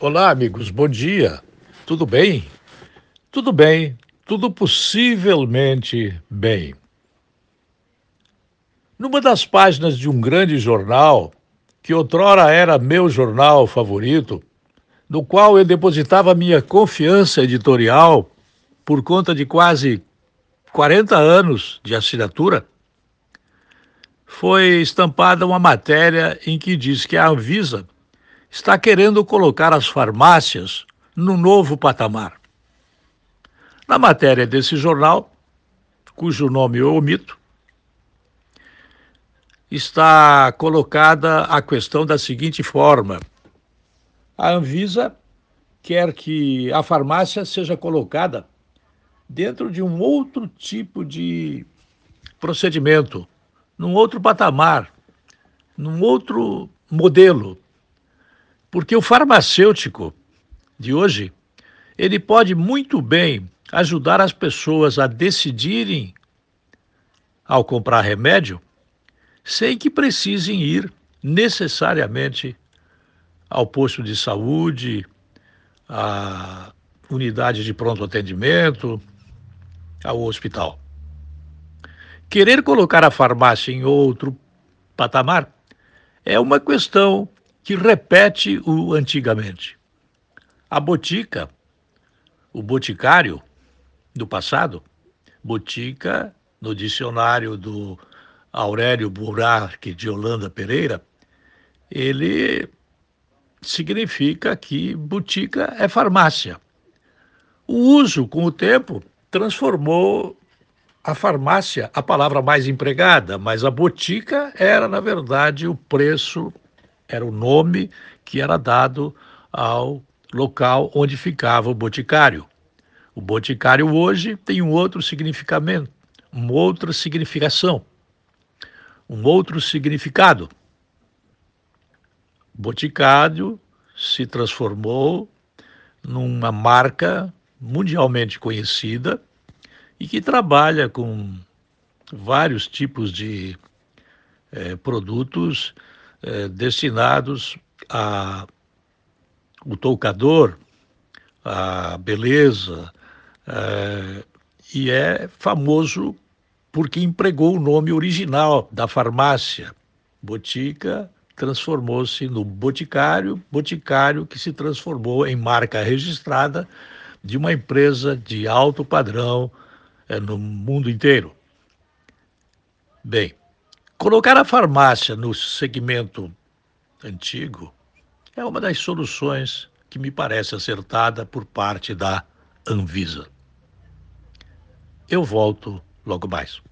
Olá, amigos, bom dia. Tudo bem? Tudo bem, tudo possivelmente bem. Numa das páginas de um grande jornal, que outrora era meu jornal favorito, no qual eu depositava minha confiança editorial por conta de quase 40 anos de assinatura, foi estampada uma matéria em que diz que a Anvisa está querendo colocar as farmácias no novo patamar. Na matéria desse jornal, cujo nome eu omito, está colocada a questão da seguinte forma: a Anvisa quer que a farmácia seja colocada dentro de um outro tipo de procedimento, num outro patamar, num outro modelo porque o farmacêutico de hoje, ele pode muito bem ajudar as pessoas a decidirem ao comprar remédio sem que precisem ir necessariamente ao posto de saúde, à unidade de pronto atendimento, ao hospital. Querer colocar a farmácia em outro patamar é uma questão que repete o antigamente. A botica, o boticário do passado, botica no dicionário do Aurélio Burak de Holanda Pereira, ele significa que botica é farmácia. O uso, com o tempo, transformou a farmácia a palavra mais empregada, mas a botica era, na verdade, o preço era o nome que era dado ao local onde ficava o boticário. O boticário hoje tem um outro significamento, uma outra significação, um outro significado. Boticário se transformou numa marca mundialmente conhecida e que trabalha com vários tipos de é, produtos eh, destinados a o toucador, a beleza, eh, e é famoso porque empregou o nome original da farmácia. Botica transformou-se no boticário, boticário que se transformou em marca registrada de uma empresa de alto padrão é, no mundo inteiro. Bem, Colocar a farmácia no segmento antigo é uma das soluções que me parece acertada por parte da Anvisa. Eu volto logo mais.